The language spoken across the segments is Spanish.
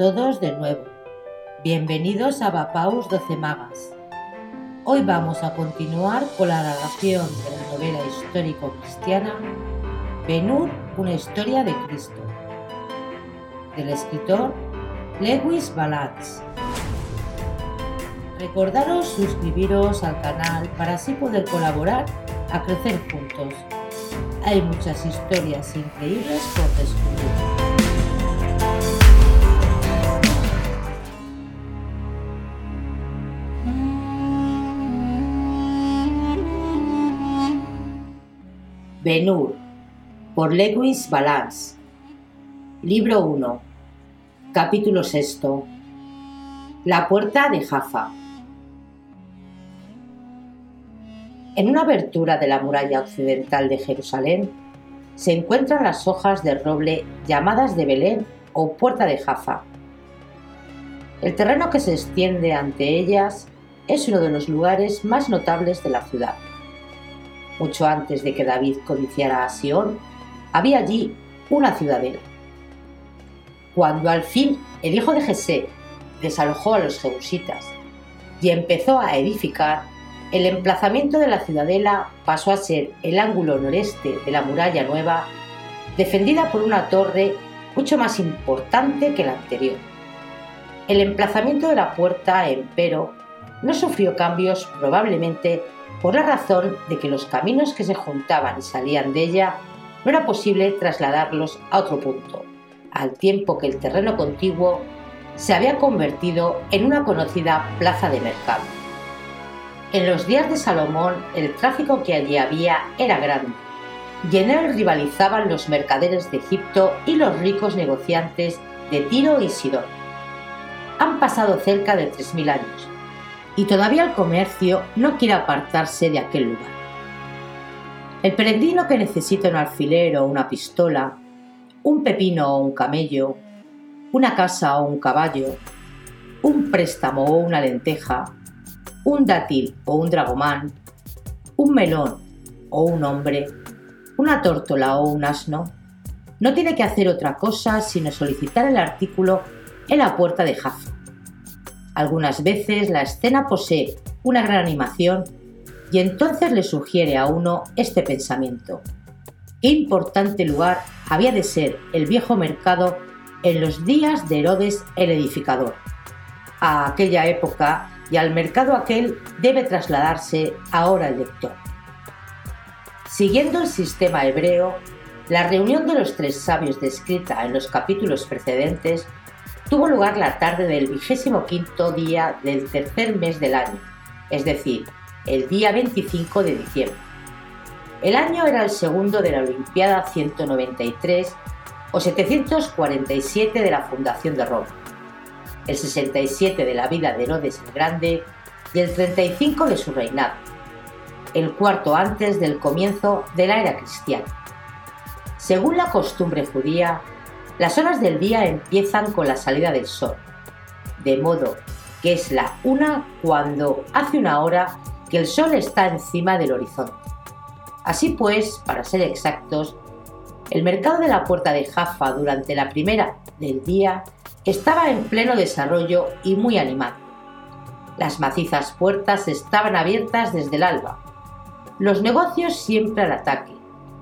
Todos de nuevo. Bienvenidos a Bapaus 12 Magas. Hoy vamos a continuar con la narración de la novela histórico-cristiana Benur, una historia de Cristo, del escritor Lewis Balance. Recordaros suscribiros al canal para así poder colaborar a crecer juntos. Hay muchas historias increíbles por descubrir. Benur, por Lewis Balance. Libro 1. Capítulo 6. La puerta de Jaffa. En una abertura de la muralla occidental de Jerusalén se encuentran las hojas de roble llamadas de Belén o puerta de Jaffa. El terreno que se extiende ante ellas es uno de los lugares más notables de la ciudad mucho antes de que David codiciara a Sion, había allí una ciudadela. Cuando al fin el hijo de Jesé desalojó a los jebusitas y empezó a edificar, el emplazamiento de la ciudadela pasó a ser el ángulo noreste de la muralla nueva, defendida por una torre mucho más importante que la anterior. El emplazamiento de la puerta, empero, no sufrió cambios probablemente por la razón de que los caminos que se juntaban y salían de ella no era posible trasladarlos a otro punto, al tiempo que el terreno contiguo se había convertido en una conocida plaza de mercado. En los días de Salomón el tráfico que allí había era grande, y en él rivalizaban los mercaderes de Egipto y los ricos negociantes de Tiro y Sidón. Han pasado cerca de 3.000 años, y todavía el comercio no quiere apartarse de aquel lugar. El peregrino que necesita un alfiler o una pistola, un pepino o un camello, una casa o un caballo, un préstamo o una lenteja, un dátil o un dragomán, un melón o un hombre, una tórtola o un asno, no tiene que hacer otra cosa sino solicitar el artículo en la puerta de Jaffa algunas veces la escena posee una gran animación y entonces le sugiere a uno este pensamiento. Importante lugar había de ser el viejo mercado en los días de Herodes el edificador. A aquella época y al mercado aquel debe trasladarse ahora el lector. Siguiendo el sistema hebreo, la reunión de los tres sabios descrita en los capítulos precedentes tuvo lugar la tarde del vigésimo quinto día del tercer mes del año, es decir, el día 25 de diciembre. El año era el segundo de la Olimpiada 193 o 747 de la fundación de Roma, el 67 de la vida de Herodes el Grande y el 35 de su reinado, el cuarto antes del comienzo de la era cristiana. Según la costumbre judía, las horas del día empiezan con la salida del sol, de modo que es la una cuando hace una hora que el sol está encima del horizonte. Así pues, para ser exactos, el mercado de la puerta de Jaffa durante la primera del día estaba en pleno desarrollo y muy animado. Las macizas puertas estaban abiertas desde el alba. Los negocios siempre al ataque.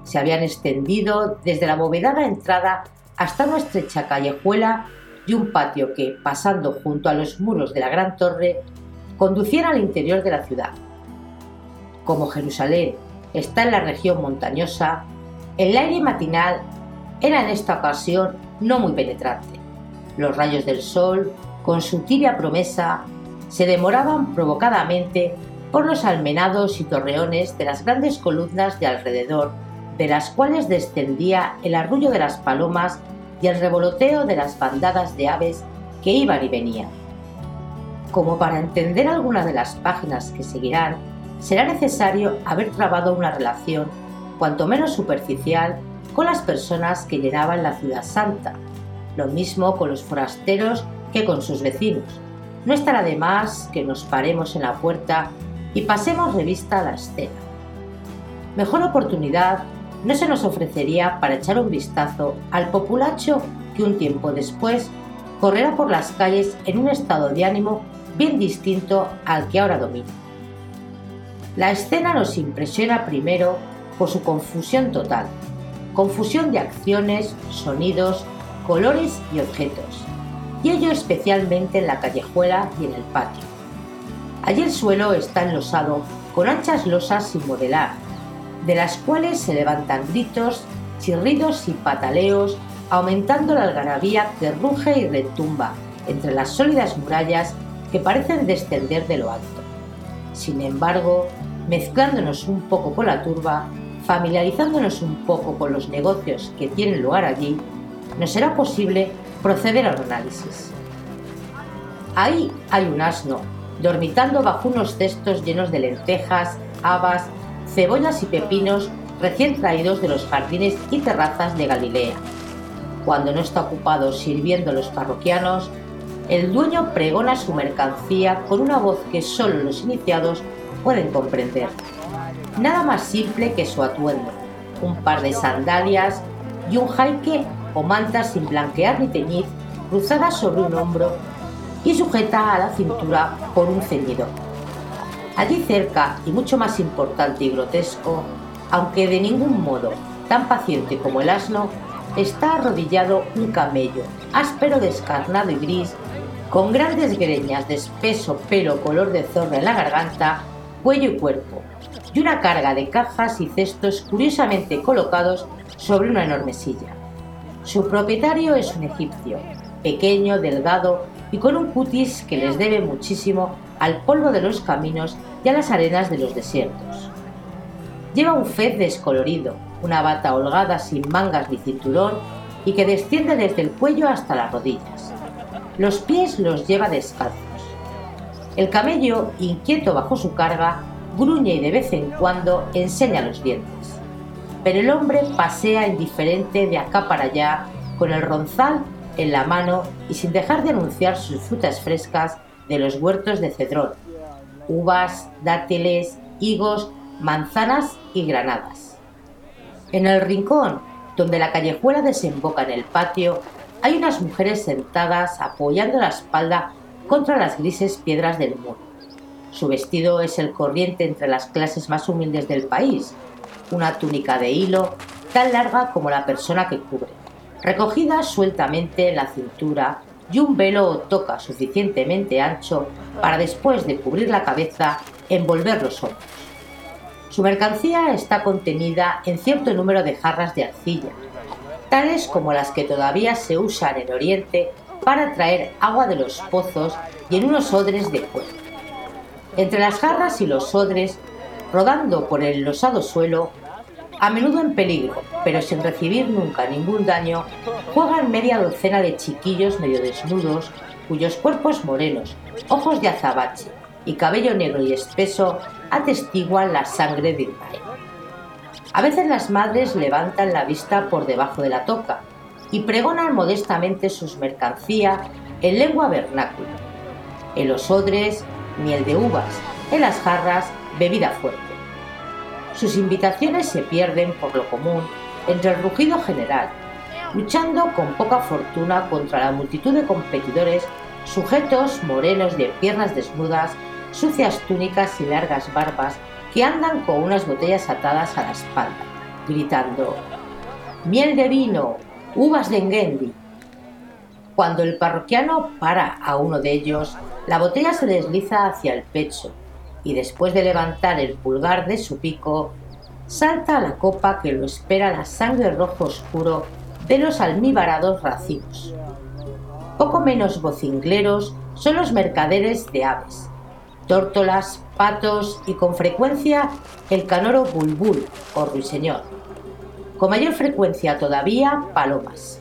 Se habían extendido desde la abovedada entrada hasta una estrecha callejuela y un patio que, pasando junto a los muros de la gran torre, conduciera al interior de la ciudad. Como Jerusalén está en la región montañosa, el aire matinal era en esta ocasión no muy penetrante. Los rayos del sol, con su tibia promesa, se demoraban provocadamente por los almenados y torreones de las grandes columnas de alrededor, de las cuales descendía el arrullo de las palomas y el revoloteo de las bandadas de aves que iban y venían. Como para entender algunas de las páginas que seguirán, será necesario haber trabado una relación, cuanto menos superficial, con las personas que llenaban la ciudad santa, lo mismo con los forasteros que con sus vecinos. No estará de más que nos paremos en la puerta y pasemos revista a la escena. Mejor oportunidad no se nos ofrecería para echar un vistazo al populacho que un tiempo después correrá por las calles en un estado de ánimo bien distinto al que ahora domina. La escena nos impresiona primero por su confusión total, confusión de acciones, sonidos, colores y objetos, y ello especialmente en la callejuela y en el patio. Allí el suelo está enlosado con anchas losas sin modelar, de las cuales se levantan gritos, chirridos y pataleos, aumentando la algarabía que ruge y retumba entre las sólidas murallas que parecen descender de lo alto. Sin embargo, mezclándonos un poco con la turba, familiarizándonos un poco con los negocios que tienen lugar allí, nos será posible proceder al análisis. Ahí hay un asno, dormitando bajo unos cestos llenos de lentejas, habas, cebollas y pepinos recién traídos de los jardines y terrazas de Galilea. Cuando no está ocupado sirviendo a los parroquianos, el dueño pregona su mercancía con una voz que solo los iniciados pueden comprender. Nada más simple que su atuendo, un par de sandalias y un jaique o manta sin blanquear ni teñir, cruzada sobre un hombro y sujeta a la cintura por un ceñidor. Allí cerca, y mucho más importante y grotesco, aunque de ningún modo tan paciente como el asno, está arrodillado un camello, áspero, descarnado y gris, con grandes greñas de espeso pelo color de zorra en la garganta, cuello y cuerpo, y una carga de cajas y cestos curiosamente colocados sobre una enorme silla. Su propietario es un egipcio, pequeño, delgado y con un cutis que les debe muchísimo al polvo de los caminos y a las arenas de los desiertos. Lleva un fez descolorido, una bata holgada sin mangas ni cinturón y que desciende desde el cuello hasta las rodillas. Los pies los lleva descalzos. El camello, inquieto bajo su carga, gruñe y de vez en cuando enseña los dientes. Pero el hombre pasea indiferente de acá para allá, con el ronzal en la mano y sin dejar de anunciar sus frutas frescas de los huertos de Cedrón, uvas, dátiles, higos, manzanas y granadas. En el rincón, donde la callejuela desemboca en el patio, hay unas mujeres sentadas apoyando la espalda contra las grises piedras del muro. Su vestido es el corriente entre las clases más humildes del país, una túnica de hilo tan larga como la persona que cubre recogida sueltamente en la cintura y un velo toca suficientemente ancho para después de cubrir la cabeza envolver los hombros. Su mercancía está contenida en cierto número de jarras de arcilla, tales como las que todavía se usan en Oriente para traer agua de los pozos y en unos odres de cuero. Entre las jarras y los odres, rodando por el losado suelo, a menudo en peligro, pero sin recibir nunca ningún daño, juegan media docena de chiquillos medio desnudos, cuyos cuerpos morenos, ojos de azabache y cabello negro y espeso atestiguan la sangre de Israel. A veces las madres levantan la vista por debajo de la toca y pregonan modestamente sus mercancías en lengua vernácula. En los odres, miel de uvas, en las jarras, bebida fuerte. Sus invitaciones se pierden, por lo común, entre el rugido general, luchando con poca fortuna contra la multitud de competidores sujetos morenos de piernas desnudas, sucias túnicas y largas barbas que andan con unas botellas atadas a la espalda, gritando miel de vino, uvas de engendi. Cuando el parroquiano para a uno de ellos, la botella se desliza hacia el pecho y después de levantar el pulgar de su pico, salta a la copa que lo espera la sangre rojo oscuro de los almibarados racimos. Poco menos vocingleros son los mercaderes de aves, tórtolas, patos y con frecuencia el canoro bulbul o ruiseñor. Con mayor frecuencia todavía palomas.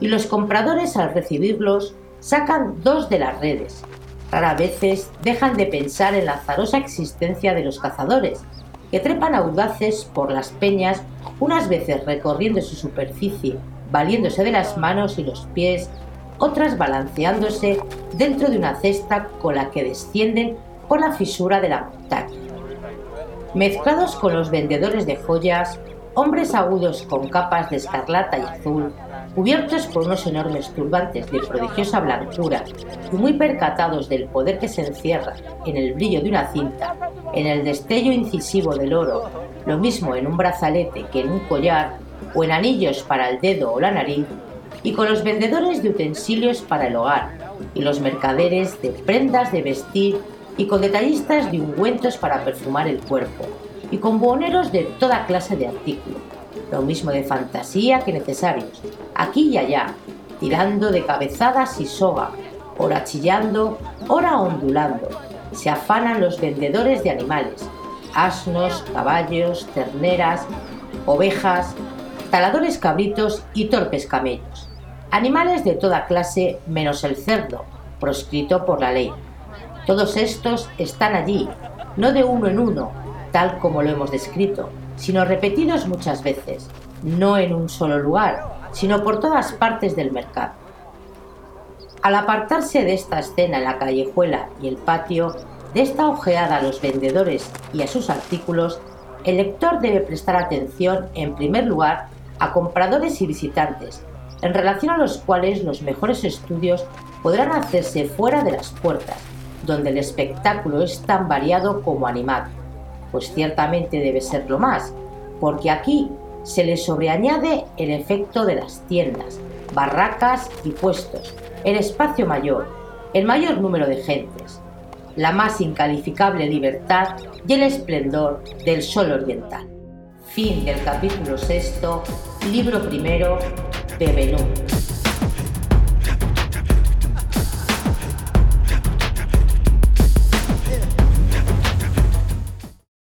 Y los compradores al recibirlos sacan dos de las redes. Rara veces dejan de pensar en la azarosa existencia de los cazadores, que trepan audaces por las peñas, unas veces recorriendo su superficie, valiéndose de las manos y los pies, otras balanceándose dentro de una cesta con la que descienden por la fisura de la montaña. Mezclados con los vendedores de joyas, hombres agudos con capas de escarlata y azul, cubiertos por unos enormes turbantes de prodigiosa blancura y muy percatados del poder que se encierra en el brillo de una cinta, en el destello incisivo del oro, lo mismo en un brazalete que en un collar, o en anillos para el dedo o la nariz, y con los vendedores de utensilios para el hogar, y los mercaderes de prendas de vestir, y con detallistas de ungüentos para perfumar el cuerpo, y con buhoneros de toda clase de artículos, lo mismo de fantasía que necesarios, aquí y allá, tirando de cabezadas y soga, ora chillando, ora ondulando. Se afanan los vendedores de animales, asnos, caballos, terneras, ovejas, taladores cabritos y torpes camellos. Animales de toda clase menos el cerdo, proscrito por la ley. Todos estos están allí, no de uno en uno, tal como lo hemos descrito, sino repetidos muchas veces, no en un solo lugar, sino por todas partes del mercado. Al apartarse de esta escena en la callejuela y el patio, de esta ojeada a los vendedores y a sus artículos, el lector debe prestar atención, en primer lugar, a compradores y visitantes, en relación a los cuales los mejores estudios podrán hacerse fuera de las puertas, donde el espectáculo es tan variado como animado pues ciertamente debe ser lo más, porque aquí se le sobreañade el efecto de las tiendas, barracas y puestos, el espacio mayor, el mayor número de gentes, la más incalificable libertad y el esplendor del sol oriental. Fin del capítulo sexto, libro primero de Benú.